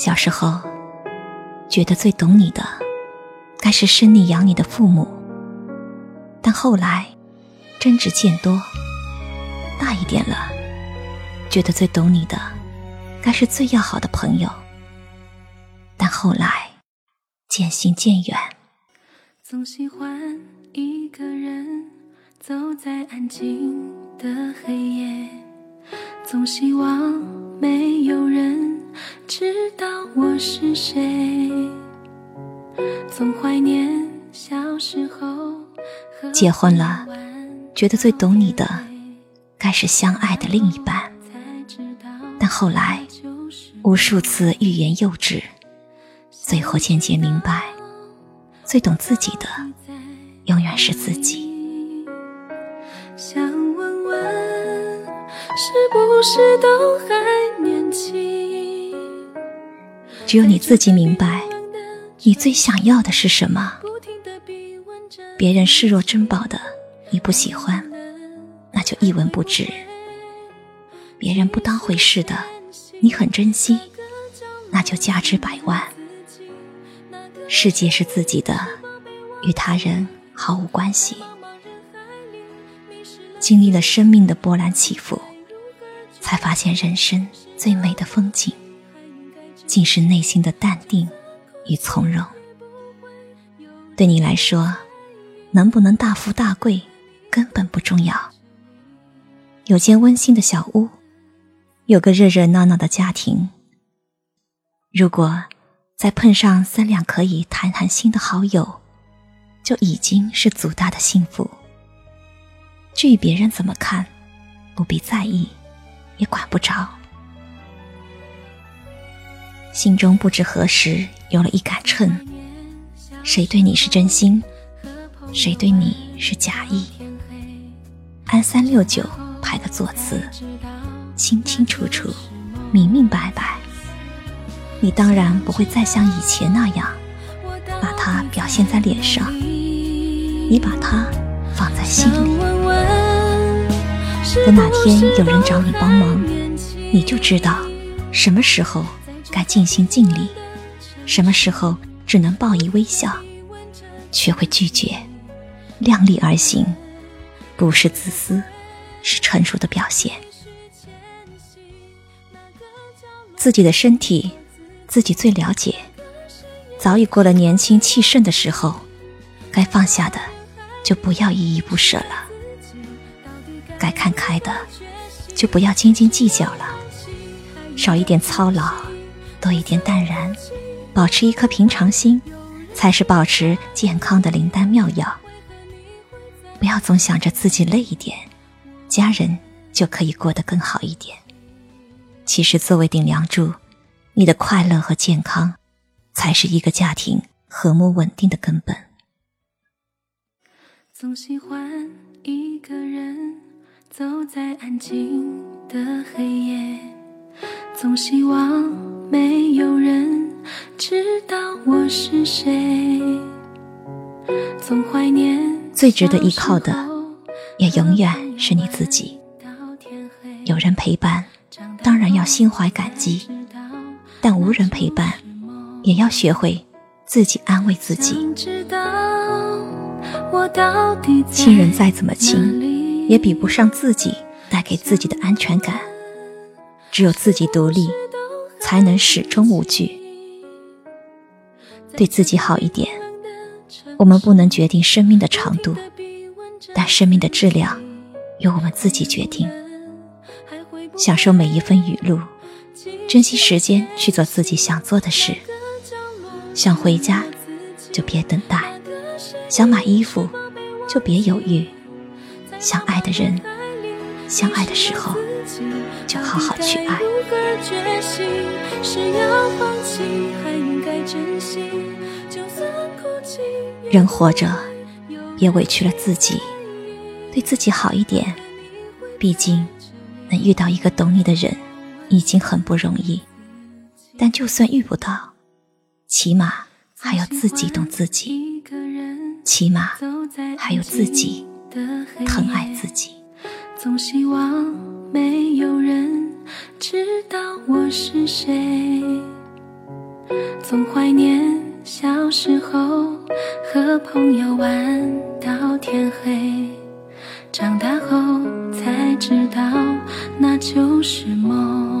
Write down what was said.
小时候，觉得最懂你的，该是生你养你的父母。但后来，争执渐多，大一点了，觉得最懂你的，该是最要好的朋友。但后来，渐行渐远。总喜欢一个人走在安静的黑夜，总希望没有人知道我是谁，总怀念小时候。结婚了，觉得最懂你的，该是相爱的另一半。但后来，无数次欲言又止，最后渐渐明白，最懂自己的，永远是自己。想问问，是不是都还只有你自己明白，你最想要的是什么。别人视若珍宝的，你不喜欢，那就一文不值；别人不当回事的，你很珍惜，那就价值百万。世界是自己的，与他人毫无关系。经历了生命的波澜起伏，才发现人生最美的风景，竟是内心的淡定与从容。对你来说。能不能大富大贵，根本不重要。有间温馨的小屋，有个热热闹闹的家庭。如果再碰上三两可以谈谈心的好友，就已经是足大的幸福。至于别人怎么看，不必在意，也管不着。心中不知何时有了一杆秤，谁对你是真心？谁对你是假意？按三六九排个座次，清清楚楚，明明白白。你当然不会再像以前那样，把它表现在脸上，你把它放在心里。等哪天有人找你帮忙，你就知道什么时候该尽心尽力，什么时候只能报以微笑，学会拒绝。量力而行，不是自私，是成熟的表现。自己的身体，自己最了解。早已过了年轻气盛的时候，该放下的，就不要依依不舍了；该看开的，就不要斤斤计较了。少一点操劳，多一点淡然，保持一颗平常心，才是保持健康的灵丹妙药。不要总想着自己累一点，家人就可以过得更好一点。其实，作为顶梁柱，你的快乐和健康，才是一个家庭和睦稳定的根本。总喜欢一个人走在安静的黑夜，总希望没有人知道我是谁，总怀念。最值得依靠的，也永远是你自己。有人陪伴，当然要心怀感激；但无人陪伴，也要学会自己安慰自己。亲人再怎么亲，也比不上自己带给自己的安全感。只有自己独立，才能始终无惧。对自己好一点。我们不能决定生命的长度，但生命的质量由我们自己决定。享受每一份雨露，珍惜时间去做自己想做的事。想回家就别等待，想买衣服就别犹豫。想爱的人，相爱的时候就好好去爱。人活着，别委屈了自己，对自己好一点。毕竟，能遇到一个懂你的人，已经很不容易。但就算遇不到，起码还有自己懂自己，起码还有自己疼爱自己。总希望没有人知道我是谁。总怀念小时候和朋友玩到天黑。长大后才知道，那就是梦。